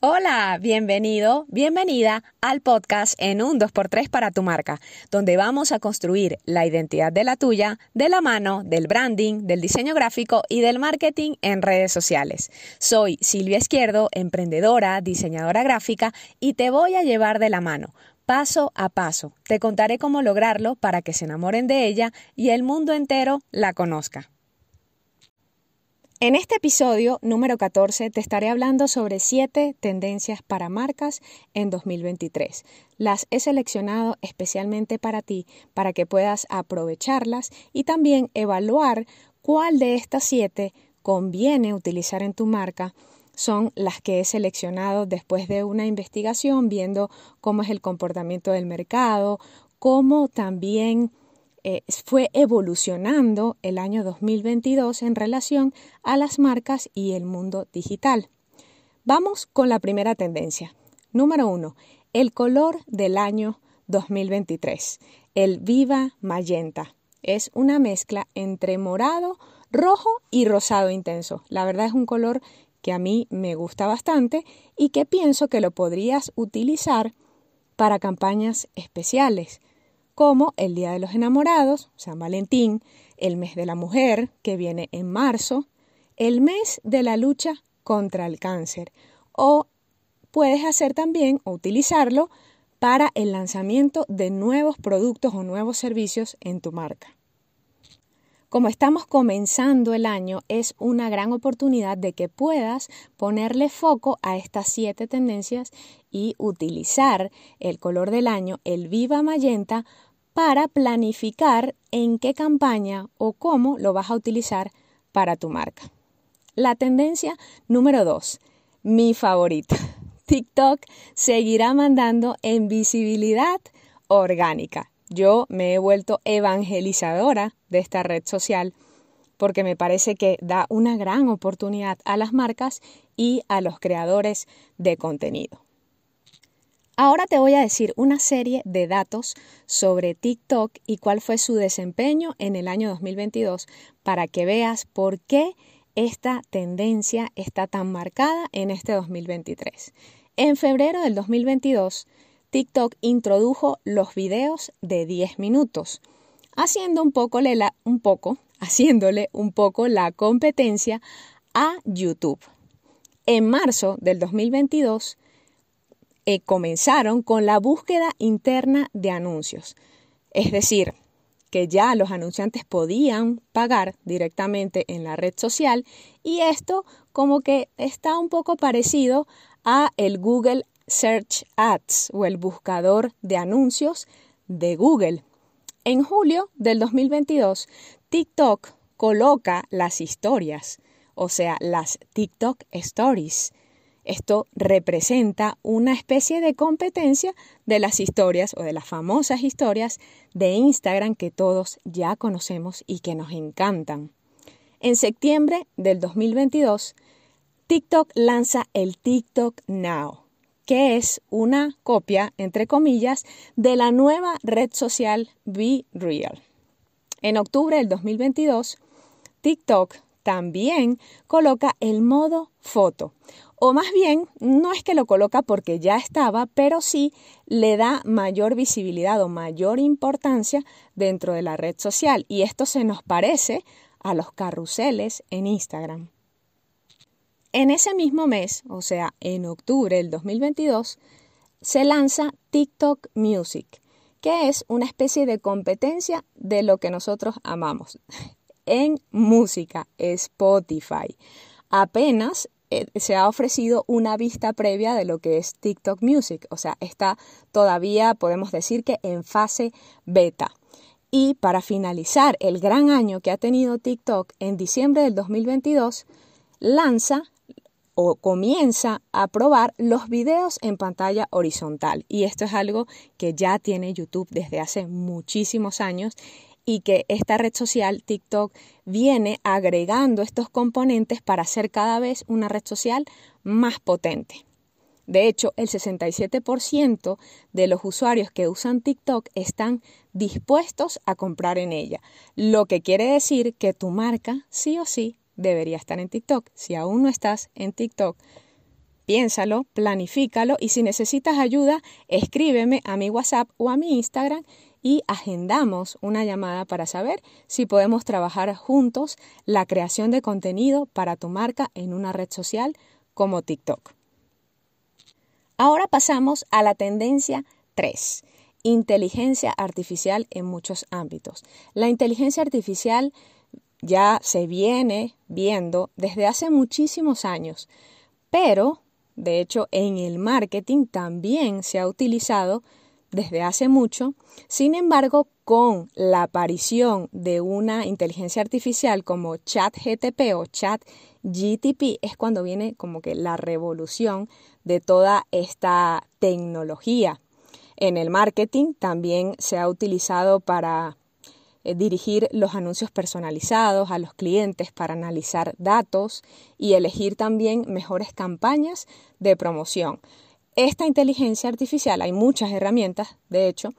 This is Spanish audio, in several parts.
Hola, bienvenido, bienvenida al podcast en un 2x3 para tu marca, donde vamos a construir la identidad de la tuya de la mano del branding, del diseño gráfico y del marketing en redes sociales. Soy Silvia Izquierdo, emprendedora, diseñadora gráfica y te voy a llevar de la mano paso a paso. Te contaré cómo lograrlo para que se enamoren de ella y el mundo entero la conozca. En este episodio número 14 te estaré hablando sobre 7 tendencias para marcas en 2023. Las he seleccionado especialmente para ti, para que puedas aprovecharlas y también evaluar cuál de estas 7 conviene utilizar en tu marca. Son las que he seleccionado después de una investigación viendo cómo es el comportamiento del mercado, cómo también eh, fue evolucionando el año 2022 en relación a las marcas y el mundo digital. Vamos con la primera tendencia. Número uno, el color del año 2023, el Viva Magenta. Es una mezcla entre morado, rojo y rosado intenso. La verdad es un color que a mí me gusta bastante y que pienso que lo podrías utilizar para campañas especiales como el Día de los Enamorados, San Valentín, el mes de la mujer, que viene en marzo, el mes de la lucha contra el cáncer, o puedes hacer también o utilizarlo para el lanzamiento de nuevos productos o nuevos servicios en tu marca. Como estamos comenzando el año, es una gran oportunidad de que puedas ponerle foco a estas siete tendencias y utilizar el color del año, el viva magenta, para planificar en qué campaña o cómo lo vas a utilizar para tu marca. La tendencia número 2, mi favorita. TikTok seguirá mandando en visibilidad orgánica. Yo me he vuelto evangelizadora de esta red social porque me parece que da una gran oportunidad a las marcas y a los creadores de contenido. Ahora te voy a decir una serie de datos sobre TikTok y cuál fue su desempeño en el año 2022 para que veas por qué esta tendencia está tan marcada en este 2023. En febrero del 2022, TikTok introdujo los videos de 10 minutos, haciendo un poco, un poco, haciéndole un poco la competencia a YouTube. En marzo del 2022, eh, comenzaron con la búsqueda interna de anuncios. Es decir, que ya los anunciantes podían pagar directamente en la red social y esto como que está un poco parecido a el Google Search Ads o el buscador de anuncios de Google. En julio del 2022, TikTok coloca las historias, o sea, las TikTok Stories esto representa una especie de competencia de las historias o de las famosas historias de Instagram que todos ya conocemos y que nos encantan. En septiembre del 2022, TikTok lanza el TikTok Now, que es una copia, entre comillas, de la nueva red social Be Real. En octubre del 2022, TikTok también coloca el modo foto, o más bien, no es que lo coloca porque ya estaba, pero sí le da mayor visibilidad o mayor importancia dentro de la red social. Y esto se nos parece a los carruseles en Instagram. En ese mismo mes, o sea, en octubre del 2022, se lanza TikTok Music, que es una especie de competencia de lo que nosotros amamos. En música, Spotify. Apenas eh, se ha ofrecido una vista previa de lo que es TikTok Music, o sea, está todavía, podemos decir que en fase beta. Y para finalizar el gran año que ha tenido TikTok, en diciembre del 2022, lanza o comienza a probar los videos en pantalla horizontal. Y esto es algo que ya tiene YouTube desde hace muchísimos años y que esta red social, TikTok, viene agregando estos componentes para ser cada vez una red social más potente. De hecho, el 67% de los usuarios que usan TikTok están dispuestos a comprar en ella, lo que quiere decir que tu marca sí o sí debería estar en TikTok. Si aún no estás en TikTok, piénsalo, planifícalo y si necesitas ayuda, escríbeme a mi WhatsApp o a mi Instagram y agendamos una llamada para saber si podemos trabajar juntos la creación de contenido para tu marca en una red social como TikTok. Ahora pasamos a la tendencia 3, inteligencia artificial en muchos ámbitos. La inteligencia artificial ya se viene viendo desde hace muchísimos años, pero de hecho en el marketing también se ha utilizado desde hace mucho. Sin embargo, con la aparición de una inteligencia artificial como ChatGTP o ChatGTP es cuando viene como que la revolución de toda esta tecnología. En el marketing también se ha utilizado para eh, dirigir los anuncios personalizados a los clientes para analizar datos y elegir también mejores campañas de promoción esta inteligencia artificial, hay muchas herramientas, de hecho,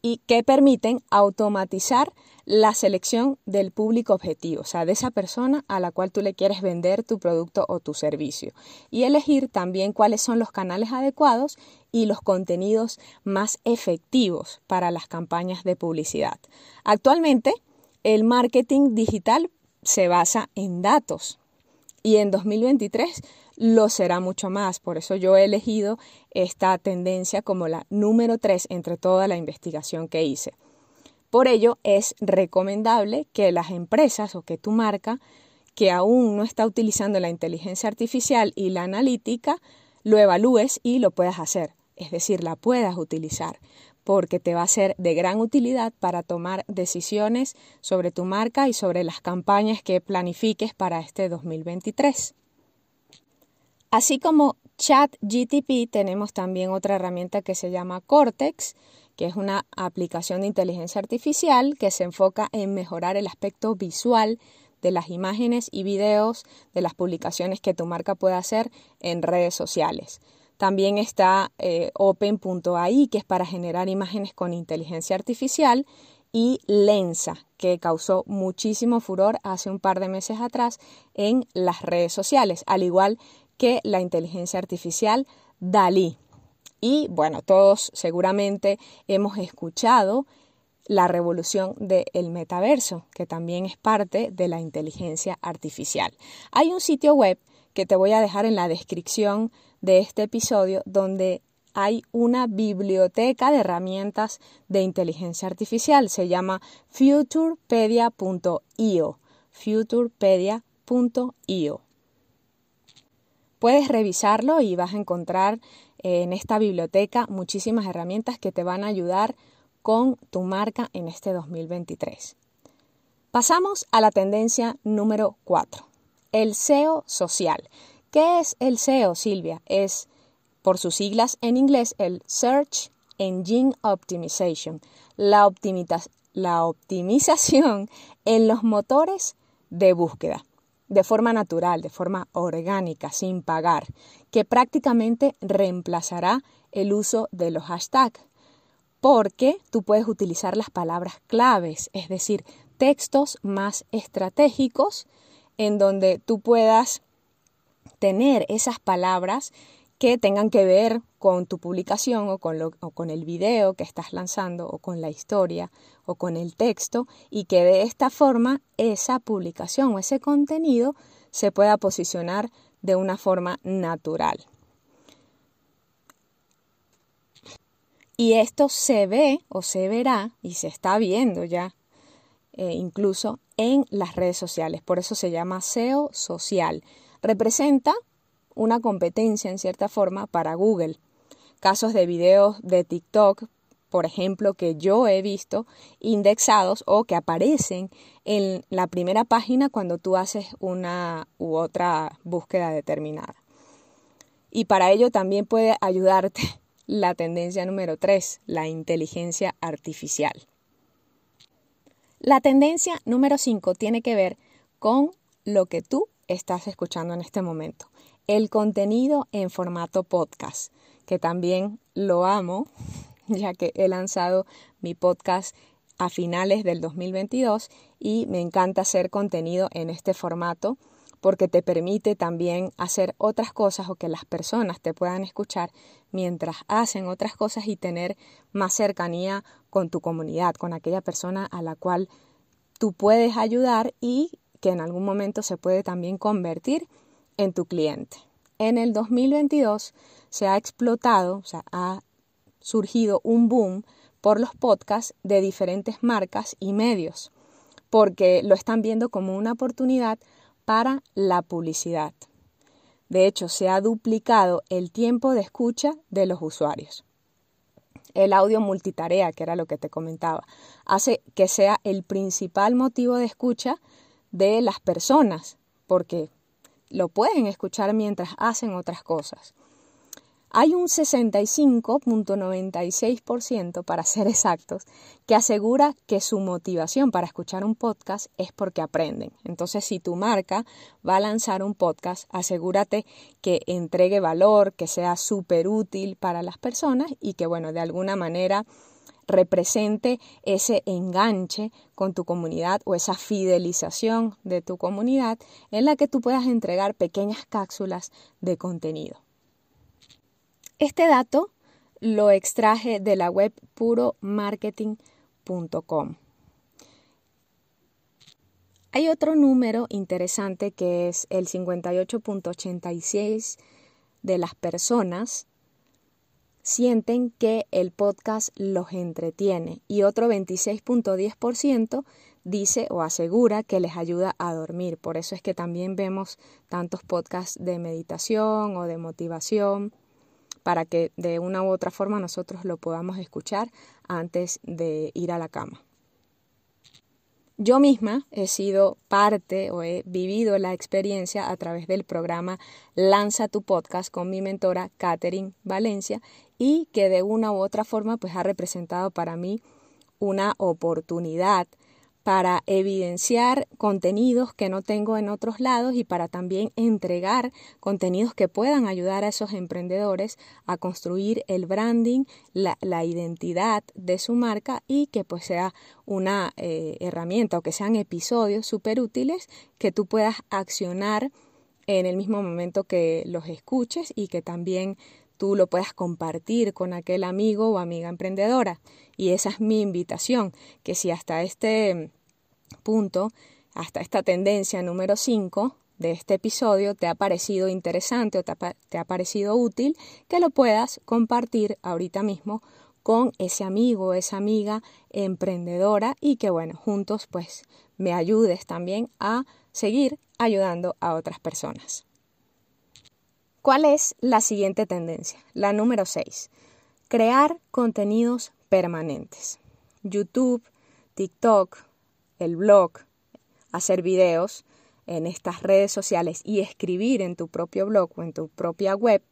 y que permiten automatizar la selección del público objetivo, o sea, de esa persona a la cual tú le quieres vender tu producto o tu servicio, y elegir también cuáles son los canales adecuados y los contenidos más efectivos para las campañas de publicidad. Actualmente, el marketing digital se basa en datos y en 2023 lo será mucho más. Por eso yo he elegido esta tendencia como la número 3 entre toda la investigación que hice. Por ello es recomendable que las empresas o que tu marca que aún no está utilizando la inteligencia artificial y la analítica, lo evalúes y lo puedas hacer, es decir, la puedas utilizar, porque te va a ser de gran utilidad para tomar decisiones sobre tu marca y sobre las campañas que planifiques para este 2023. Así como ChatGTP, tenemos también otra herramienta que se llama Cortex, que es una aplicación de inteligencia artificial que se enfoca en mejorar el aspecto visual de las imágenes y videos de las publicaciones que tu marca puede hacer en redes sociales. También está eh, Open.ai, que es para generar imágenes con inteligencia artificial, y Lensa, que causó muchísimo furor hace un par de meses atrás en las redes sociales, al igual que la inteligencia artificial Dalí. Y bueno, todos seguramente hemos escuchado la revolución del metaverso, que también es parte de la inteligencia artificial. Hay un sitio web que te voy a dejar en la descripción de este episodio donde hay una biblioteca de herramientas de inteligencia artificial. Se llama futurepedia.io. futurepedia.io. Puedes revisarlo y vas a encontrar eh, en esta biblioteca muchísimas herramientas que te van a ayudar con tu marca en este 2023. Pasamos a la tendencia número 4, el SEO social. ¿Qué es el SEO, Silvia? Es, por sus siglas en inglés, el Search Engine Optimization, la, la optimización en los motores de búsqueda de forma natural, de forma orgánica, sin pagar, que prácticamente reemplazará el uso de los hashtags, porque tú puedes utilizar las palabras claves, es decir, textos más estratégicos en donde tú puedas tener esas palabras que tengan que ver con tu publicación o con, lo, o con el video que estás lanzando o con la historia o con el texto y que de esta forma esa publicación o ese contenido se pueda posicionar de una forma natural. Y esto se ve o se verá y se está viendo ya eh, incluso en las redes sociales. Por eso se llama SEO social. Representa una competencia en cierta forma para Google. Casos de videos de TikTok, por ejemplo, que yo he visto indexados o que aparecen en la primera página cuando tú haces una u otra búsqueda determinada. Y para ello también puede ayudarte la tendencia número 3, la inteligencia artificial. La tendencia número 5 tiene que ver con lo que tú estás escuchando en este momento el contenido en formato podcast, que también lo amo, ya que he lanzado mi podcast a finales del 2022 y me encanta hacer contenido en este formato porque te permite también hacer otras cosas o que las personas te puedan escuchar mientras hacen otras cosas y tener más cercanía con tu comunidad, con aquella persona a la cual tú puedes ayudar y que en algún momento se puede también convertir en tu cliente. En el 2022 se ha explotado, o sea, ha surgido un boom por los podcasts de diferentes marcas y medios, porque lo están viendo como una oportunidad para la publicidad. De hecho, se ha duplicado el tiempo de escucha de los usuarios. El audio multitarea, que era lo que te comentaba, hace que sea el principal motivo de escucha de las personas, porque lo pueden escuchar mientras hacen otras cosas. Hay un 65.96%, para ser exactos, que asegura que su motivación para escuchar un podcast es porque aprenden. Entonces, si tu marca va a lanzar un podcast, asegúrate que entregue valor, que sea súper útil para las personas y que, bueno, de alguna manera represente ese enganche con tu comunidad o esa fidelización de tu comunidad en la que tú puedas entregar pequeñas cápsulas de contenido. Este dato lo extraje de la web puromarketing.com. Hay otro número interesante que es el 58.86 de las personas sienten que el podcast los entretiene y otro 26.10% dice o asegura que les ayuda a dormir. Por eso es que también vemos tantos podcasts de meditación o de motivación para que de una u otra forma nosotros lo podamos escuchar antes de ir a la cama. Yo misma he sido parte o he vivido la experiencia a través del programa Lanza tu podcast con mi mentora Catherine Valencia y que de una u otra forma pues ha representado para mí una oportunidad para evidenciar contenidos que no tengo en otros lados y para también entregar contenidos que puedan ayudar a esos emprendedores a construir el branding, la, identidad de su marca y que pues sea una eh, herramienta o que sean episodios súper útiles que tú puedas accionar en el mismo momento que los escuches y que también tú lo puedas compartir con aquel amigo o amiga emprendedora. Y esa es mi invitación, que si hasta este punto, hasta esta tendencia número 5 de este episodio te ha parecido interesante o te ha, te ha parecido útil, que lo puedas compartir ahorita mismo con ese amigo, esa amiga emprendedora y que bueno, juntos pues me ayudes también a seguir ayudando a otras personas. ¿Cuál es la siguiente tendencia? La número 6. Crear contenidos permanentes. YouTube, TikTok, el blog, hacer videos en estas redes sociales y escribir en tu propio blog o en tu propia web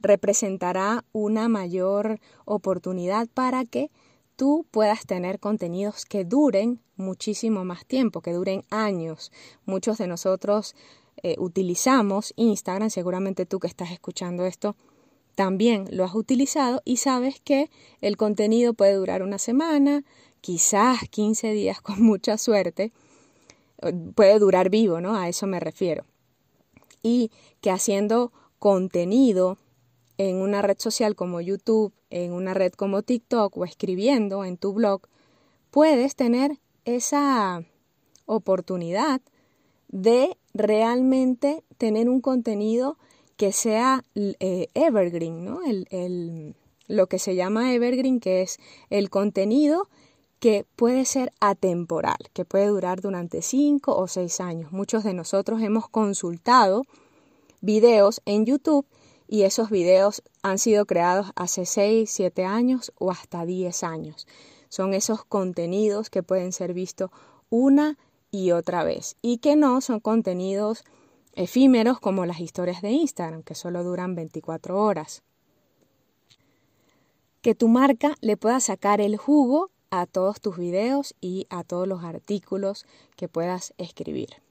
representará una mayor oportunidad para que tú puedas tener contenidos que duren muchísimo más tiempo, que duren años. Muchos de nosotros eh, utilizamos Instagram, seguramente tú que estás escuchando esto también lo has utilizado y sabes que el contenido puede durar una semana, quizás 15 días con mucha suerte, puede durar vivo, ¿no? A eso me refiero. Y que haciendo contenido en una red social como YouTube, en una red como TikTok o escribiendo en tu blog, puedes tener esa oportunidad de realmente tener un contenido que sea eh, evergreen, ¿no? El, lo que se llama evergreen, que es el contenido que puede ser atemporal, que puede durar durante cinco o seis años. Muchos de nosotros hemos consultado videos en YouTube y esos videos han sido creados hace seis, siete años o hasta diez años. Son esos contenidos que pueden ser vistos una y otra vez y que no son contenidos efímeros como las historias de Instagram, que solo duran 24 horas. Que tu marca le pueda sacar el jugo a todos tus videos y a todos los artículos que puedas escribir.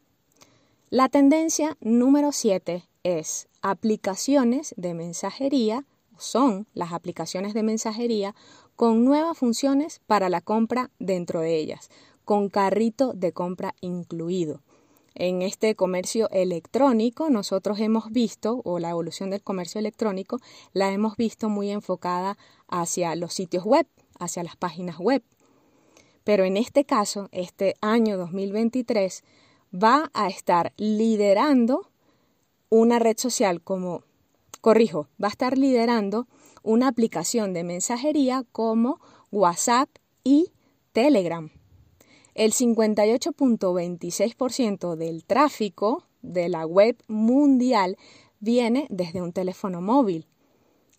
La tendencia número 7 es aplicaciones de mensajería, son las aplicaciones de mensajería con nuevas funciones para la compra dentro de ellas, con carrito de compra incluido. En este comercio electrónico nosotros hemos visto, o la evolución del comercio electrónico, la hemos visto muy enfocada hacia los sitios web, hacia las páginas web. Pero en este caso, este año 2023 va a estar liderando una red social como, corrijo, va a estar liderando una aplicación de mensajería como WhatsApp y Telegram. El 58.26% del tráfico de la web mundial viene desde un teléfono móvil.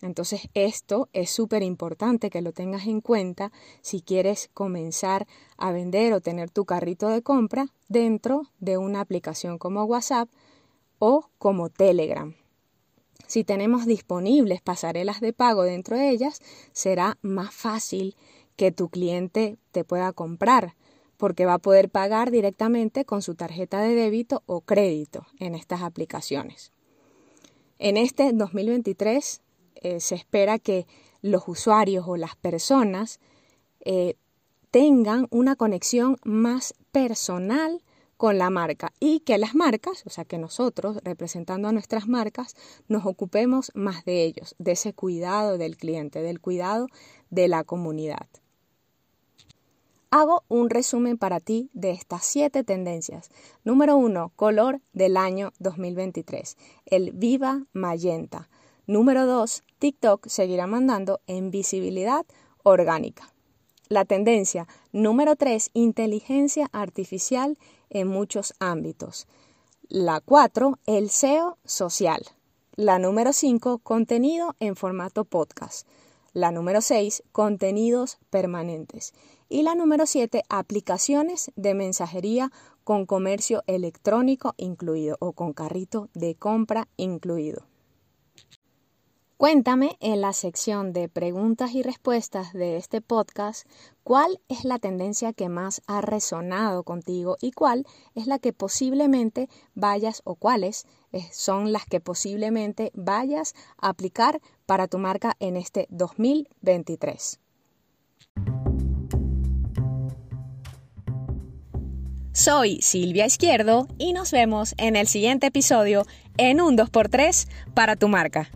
Entonces esto es súper importante que lo tengas en cuenta si quieres comenzar a vender o tener tu carrito de compra dentro de una aplicación como WhatsApp o como Telegram. Si tenemos disponibles pasarelas de pago dentro de ellas, será más fácil que tu cliente te pueda comprar porque va a poder pagar directamente con su tarjeta de débito o crédito en estas aplicaciones. En este 2023 eh, se espera que los usuarios o las personas eh, tengan una conexión más personal con la marca y que las marcas, o sea, que nosotros, representando a nuestras marcas, nos ocupemos más de ellos, de ese cuidado del cliente, del cuidado de la comunidad. Hago un resumen para ti de estas siete tendencias. Número uno, color del año 2023, el Viva Magenta. Número 2. TikTok seguirá mandando en visibilidad orgánica. La tendencia número 3. Inteligencia artificial en muchos ámbitos. La 4. El SEO social. La número 5. Contenido en formato podcast. La número 6. Contenidos permanentes. Y la número 7. Aplicaciones de mensajería con comercio electrónico incluido o con carrito de compra incluido. Cuéntame en la sección de preguntas y respuestas de este podcast cuál es la tendencia que más ha resonado contigo y cuál es la que posiblemente vayas o cuáles eh, son las que posiblemente vayas a aplicar para tu marca en este 2023. Soy Silvia Izquierdo y nos vemos en el siguiente episodio en un 2x3 para tu marca.